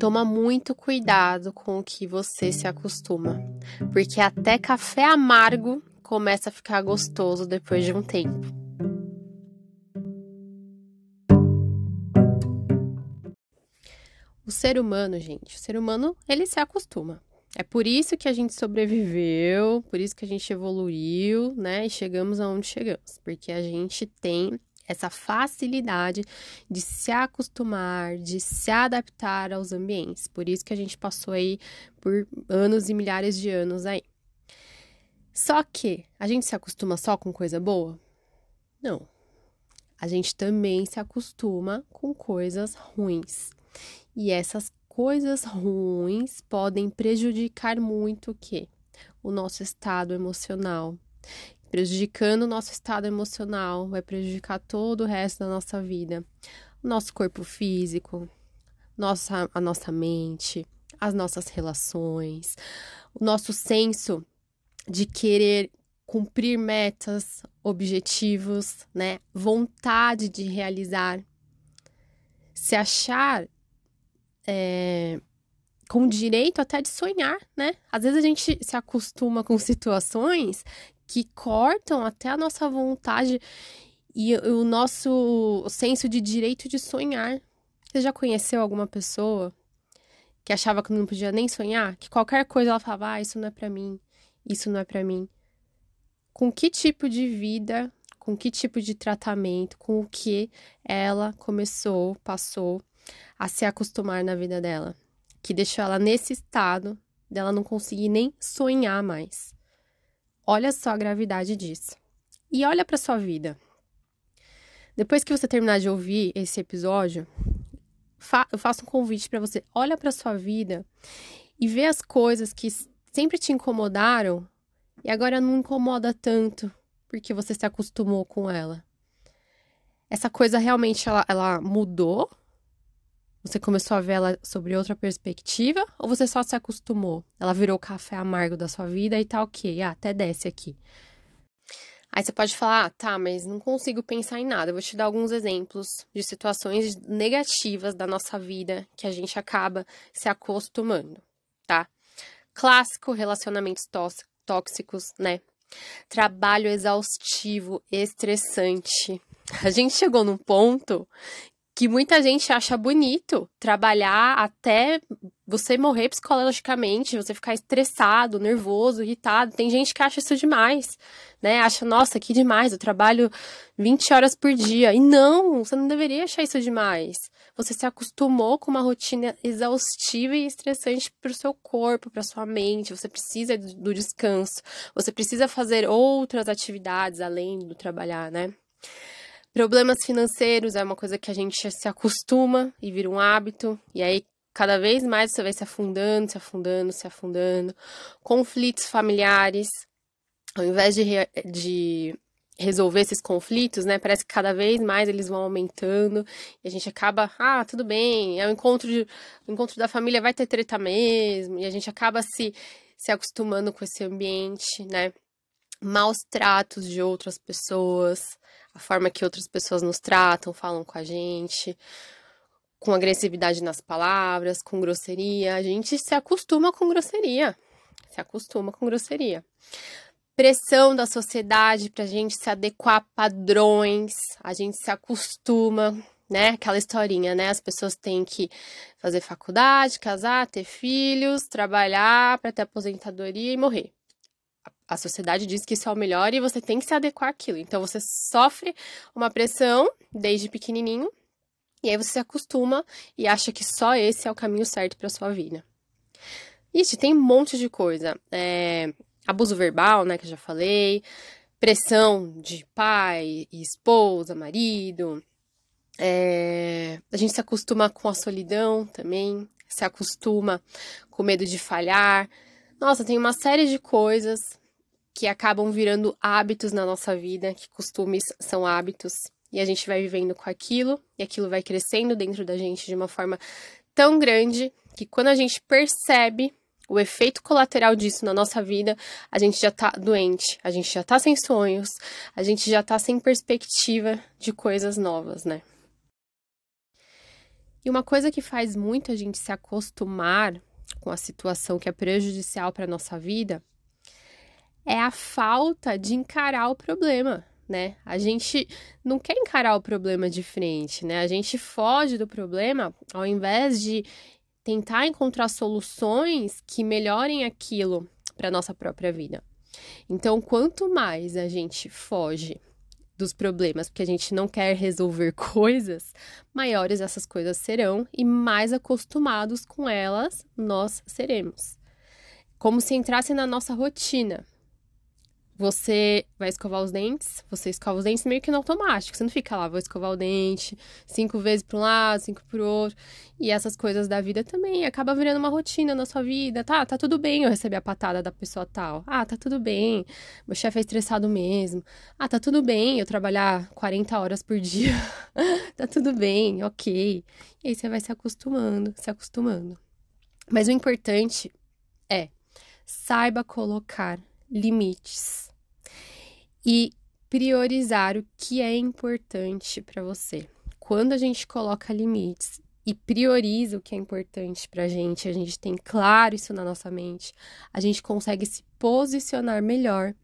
Toma muito cuidado com o que você se acostuma, porque até café amargo começa a ficar gostoso depois de um tempo. O ser humano, gente, o ser humano, ele se acostuma. É por isso que a gente sobreviveu, por isso que a gente evoluiu, né? E chegamos aonde chegamos, porque a gente tem essa facilidade de se acostumar, de se adaptar aos ambientes. Por isso que a gente passou aí por anos e milhares de anos aí. Só que a gente se acostuma só com coisa boa? Não. A gente também se acostuma com coisas ruins. E essas coisas ruins podem prejudicar muito o quê? O nosso estado emocional, prejudicando o nosso estado emocional, vai prejudicar todo o resto da nossa vida. Nosso corpo físico, nossa, a nossa mente, as nossas relações, o nosso senso de querer cumprir metas, objetivos, né? Vontade de realizar. Se achar é, com direito até de sonhar, né? Às vezes a gente se acostuma com situações que cortam até a nossa vontade e o nosso senso de direito de sonhar. Você já conheceu alguma pessoa que achava que não podia nem sonhar? Que qualquer coisa ela falava, ah, isso não é para mim, isso não é para mim. Com que tipo de vida, com que tipo de tratamento, com o que ela começou, passou a se acostumar na vida dela, que deixou ela nesse estado dela não conseguir nem sonhar mais. Olha só a gravidade disso. E olha para sua vida. Depois que você terminar de ouvir esse episódio, fa eu faço um convite para você. Olha para sua vida e vê as coisas que sempre te incomodaram e agora não incomoda tanto porque você se acostumou com ela. Essa coisa realmente ela, ela mudou você começou a ver ela sobre outra perspectiva ou você só se acostumou? Ela virou o café amargo da sua vida e tá ok, ah, até desce aqui. Aí você pode falar, ah, tá, mas não consigo pensar em nada. Eu vou te dar alguns exemplos de situações negativas da nossa vida que a gente acaba se acostumando, tá? Clássico, relacionamentos tóxicos, né? Trabalho exaustivo, estressante. A gente chegou num ponto que muita gente acha bonito trabalhar até você morrer psicologicamente, você ficar estressado, nervoso, irritado. Tem gente que acha isso demais, né? Acha, nossa, que demais, eu trabalho 20 horas por dia. E não, você não deveria achar isso demais. Você se acostumou com uma rotina exaustiva e estressante para o seu corpo, para sua mente. Você precisa do descanso. Você precisa fazer outras atividades além do trabalhar, né? Problemas financeiros é uma coisa que a gente se acostuma e vira um hábito, e aí cada vez mais você vai se afundando, se afundando, se afundando. Conflitos familiares, ao invés de, re de resolver esses conflitos, né? Parece que cada vez mais eles vão aumentando e a gente acaba, ah, tudo bem, é o encontro de, o encontro da família vai ter treta mesmo, e a gente acaba se se acostumando com esse ambiente, né? Maus tratos de outras pessoas, a forma que outras pessoas nos tratam, falam com a gente, com agressividade nas palavras, com grosseria. A gente se acostuma com grosseria. Se acostuma com grosseria. Pressão da sociedade para a gente se adequar a padrões, a gente se acostuma, né? Aquela historinha, né? As pessoas têm que fazer faculdade, casar, ter filhos, trabalhar para ter aposentadoria e morrer a sociedade diz que isso é o melhor e você tem que se adequar àquilo. Então você sofre uma pressão desde pequenininho e aí você se acostuma e acha que só esse é o caminho certo para sua vida. Ixi, tem um monte de coisa. É, abuso verbal, né, que eu já falei, pressão de pai, esposa, marido. É, a gente se acostuma com a solidão também, se acostuma com medo de falhar. Nossa, tem uma série de coisas que acabam virando hábitos na nossa vida, que costumes são hábitos, e a gente vai vivendo com aquilo, e aquilo vai crescendo dentro da gente de uma forma tão grande que quando a gente percebe o efeito colateral disso na nossa vida, a gente já tá doente, a gente já tá sem sonhos, a gente já tá sem perspectiva de coisas novas, né? E uma coisa que faz muito a gente se acostumar com a situação que é prejudicial para nossa vida é a falta de encarar o problema, né? A gente não quer encarar o problema de frente, né? A gente foge do problema ao invés de tentar encontrar soluções que melhorem aquilo para nossa própria vida. Então, quanto mais a gente foge dos problemas, porque a gente não quer resolver coisas, maiores essas coisas serão e mais acostumados com elas nós seremos. Como se entrasse na nossa rotina. Você vai escovar os dentes, você escova os dentes meio que no automático. Você não fica lá, vou escovar o dente cinco vezes para um lado, cinco para o outro. E essas coisas da vida também acaba virando uma rotina na sua vida. Tá, tá tudo bem eu receber a patada da pessoa tal. Ah, tá tudo bem. Meu chefe é estressado mesmo. Ah, tá tudo bem eu trabalhar 40 horas por dia. tá tudo bem, ok. E aí você vai se acostumando, se acostumando. Mas o importante é saiba colocar limites e priorizar o que é importante para você. Quando a gente coloca limites e prioriza o que é importante para a gente, a gente tem claro isso na nossa mente, a gente consegue se posicionar melhor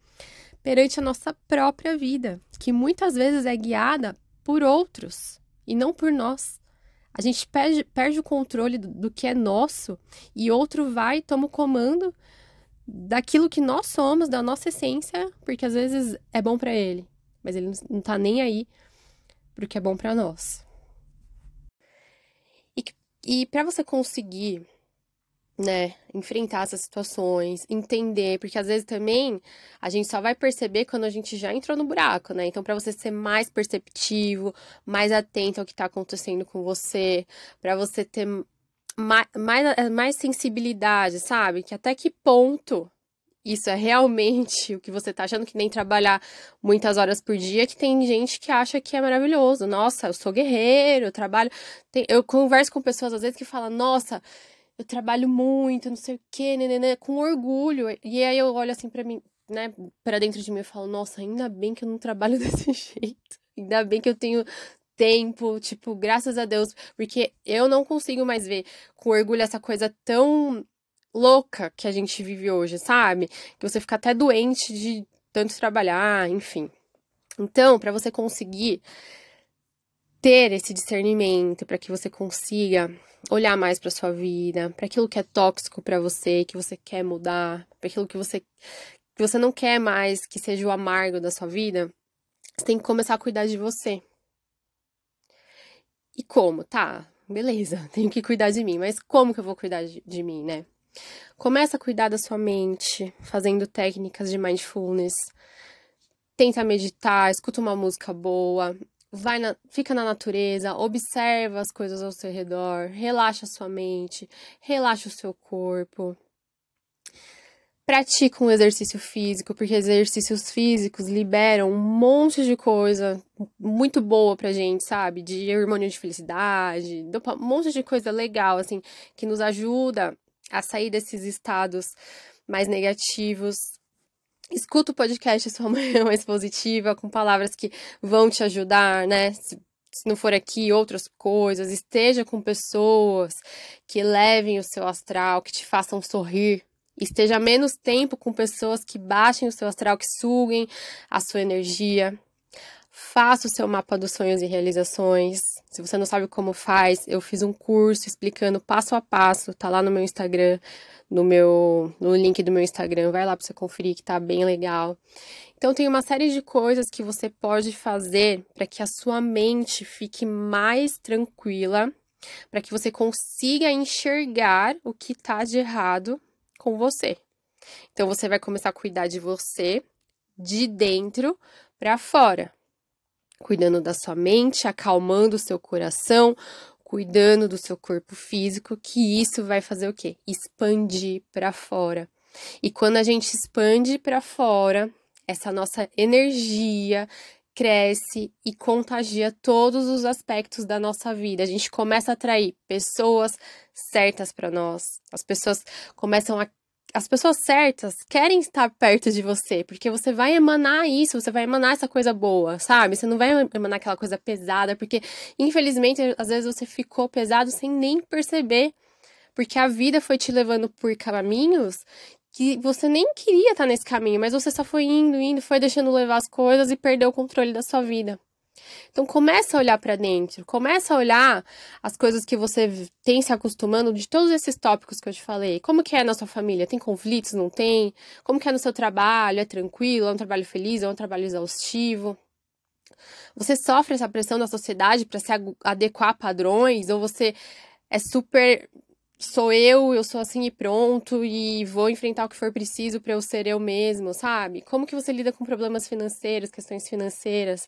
perante a nossa própria vida, que muitas vezes é guiada por outros e não por nós. A gente perde, perde o controle do, do que é nosso e outro vai, toma o comando daquilo que nós somos, da nossa essência, porque às vezes é bom para ele, mas ele não tá nem aí pro que é bom para nós. E, e para você conseguir, né, enfrentar essas situações, entender, porque às vezes também a gente só vai perceber quando a gente já entrou no buraco, né? Então, para você ser mais perceptivo, mais atento ao que tá acontecendo com você, para você ter mais, mais, é, mais sensibilidade, sabe? Que até que ponto isso é realmente o que você tá achando que nem trabalhar muitas horas por dia, que tem gente que acha que é maravilhoso. Nossa, eu sou guerreiro, eu trabalho. Tem, eu converso com pessoas às vezes que falam, nossa, eu trabalho muito, não sei o quê, né com orgulho. E aí eu olho assim para mim, né, para dentro de mim e falo, nossa, ainda bem que eu não trabalho desse jeito. Ainda bem que eu tenho tempo, tipo, graças a Deus, porque eu não consigo mais ver com orgulho essa coisa tão louca que a gente vive hoje, sabe? Que você fica até doente de tanto trabalhar, enfim. Então, para você conseguir ter esse discernimento, para que você consiga olhar mais para sua vida, para aquilo que é tóxico para você, que você quer mudar, para aquilo que você que você não quer mais que seja o amargo da sua vida, você tem que começar a cuidar de você. E como? Tá, beleza, tenho que cuidar de mim, mas como que eu vou cuidar de, de mim, né? Começa a cuidar da sua mente, fazendo técnicas de mindfulness. Tenta meditar, escuta uma música boa, vai na, fica na natureza, observa as coisas ao seu redor, relaxa a sua mente, relaxa o seu corpo. Pratica um exercício físico, porque exercícios físicos liberam um monte de coisa muito boa pra gente, sabe? De hormônio de felicidade, um monte de coisa legal, assim, que nos ajuda a sair desses estados mais negativos. Escuta o podcast Sua Manhã Mais Positiva, com palavras que vão te ajudar, né? Se, se não for aqui, outras coisas. Esteja com pessoas que levem o seu astral, que te façam sorrir esteja menos tempo com pessoas que baixem o seu astral, que suguem a sua energia. Faça o seu mapa dos sonhos e realizações. Se você não sabe como faz, eu fiz um curso explicando passo a passo, tá lá no meu Instagram, no meu no link do meu Instagram, vai lá para você conferir que tá bem legal. Então tem uma série de coisas que você pode fazer para que a sua mente fique mais tranquila, para que você consiga enxergar o que tá de errado com você. Então você vai começar a cuidar de você de dentro para fora, cuidando da sua mente, acalmando o seu coração, cuidando do seu corpo físico, que isso vai fazer o quê? Expandir para fora. E quando a gente expande para fora, essa nossa energia cresce e contagia todos os aspectos da nossa vida. A gente começa a atrair pessoas certas para nós. As pessoas começam a, as pessoas certas querem estar perto de você, porque você vai emanar isso, você vai emanar essa coisa boa, sabe? Você não vai emanar aquela coisa pesada, porque infelizmente às vezes você ficou pesado sem nem perceber, porque a vida foi te levando por caminhos que você nem queria estar nesse caminho, mas você só foi indo, indo, foi deixando levar as coisas e perdeu o controle da sua vida. Então começa a olhar para dentro, começa a olhar as coisas que você tem se acostumando de todos esses tópicos que eu te falei. Como que é na sua família? Tem conflitos? Não tem? Como que é no seu trabalho? É tranquilo? É um trabalho feliz? É um trabalho exaustivo? Você sofre essa pressão da sociedade para se adequar a padrões ou você é super sou eu, eu sou assim e pronto, e vou enfrentar o que for preciso para eu ser eu mesmo, sabe? Como que você lida com problemas financeiros, questões financeiras?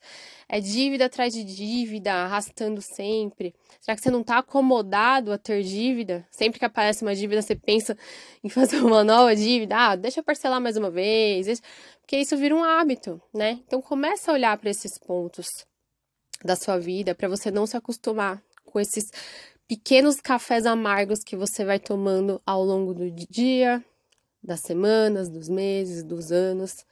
É dívida atrás de dívida, arrastando sempre? Será que você não tá acomodado a ter dívida? Sempre que aparece uma dívida, você pensa em fazer uma nova dívida? Ah, deixa eu parcelar mais uma vez. Porque isso vira um hábito, né? Então começa a olhar para esses pontos da sua vida para você não se acostumar com esses pequenos cafés amargos que você vai tomando ao longo do dia, das semanas, dos meses, dos anos.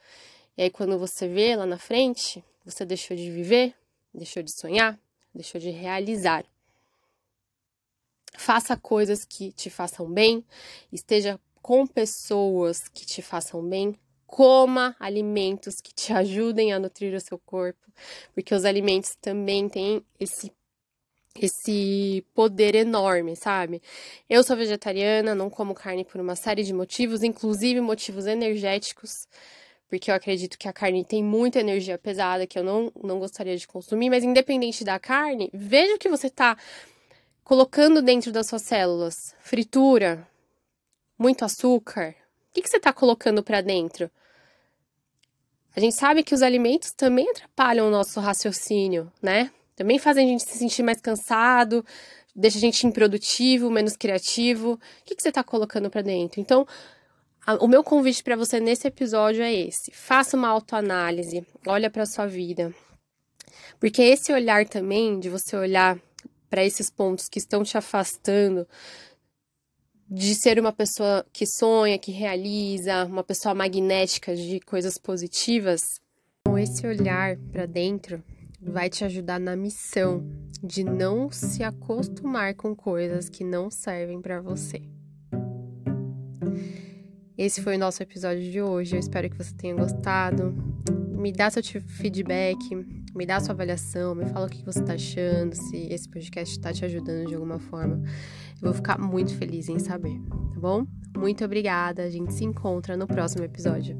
E aí, quando você vê lá na frente, você deixou de viver, deixou de sonhar, deixou de realizar. Faça coisas que te façam bem, esteja com pessoas que te façam bem, coma alimentos que te ajudem a nutrir o seu corpo, porque os alimentos também têm esse esse poder enorme, sabe? Eu sou vegetariana, não como carne por uma série de motivos, inclusive motivos energéticos, porque eu acredito que a carne tem muita energia pesada que eu não, não gostaria de consumir, mas independente da carne, veja o que você está colocando dentro das suas células. Fritura, muito açúcar. O que, que você está colocando para dentro? A gente sabe que os alimentos também atrapalham o nosso raciocínio, né? Também fazem a gente se sentir mais cansado, deixa a gente improdutivo, menos criativo. O que, que você está colocando para dentro? Então, a, o meu convite para você nesse episódio é esse: faça uma autoanálise, olha para sua vida. Porque esse olhar também, de você olhar para esses pontos que estão te afastando de ser uma pessoa que sonha, que realiza, uma pessoa magnética de coisas positivas, com esse olhar para dentro, vai te ajudar na missão de não se acostumar com coisas que não servem para você. Esse foi o nosso episódio de hoje. Eu espero que você tenha gostado. Me dá seu feedback, me dá sua avaliação, me fala o que você tá achando, se esse podcast tá te ajudando de alguma forma. Eu vou ficar muito feliz em saber, tá bom? Muito obrigada. A gente se encontra no próximo episódio.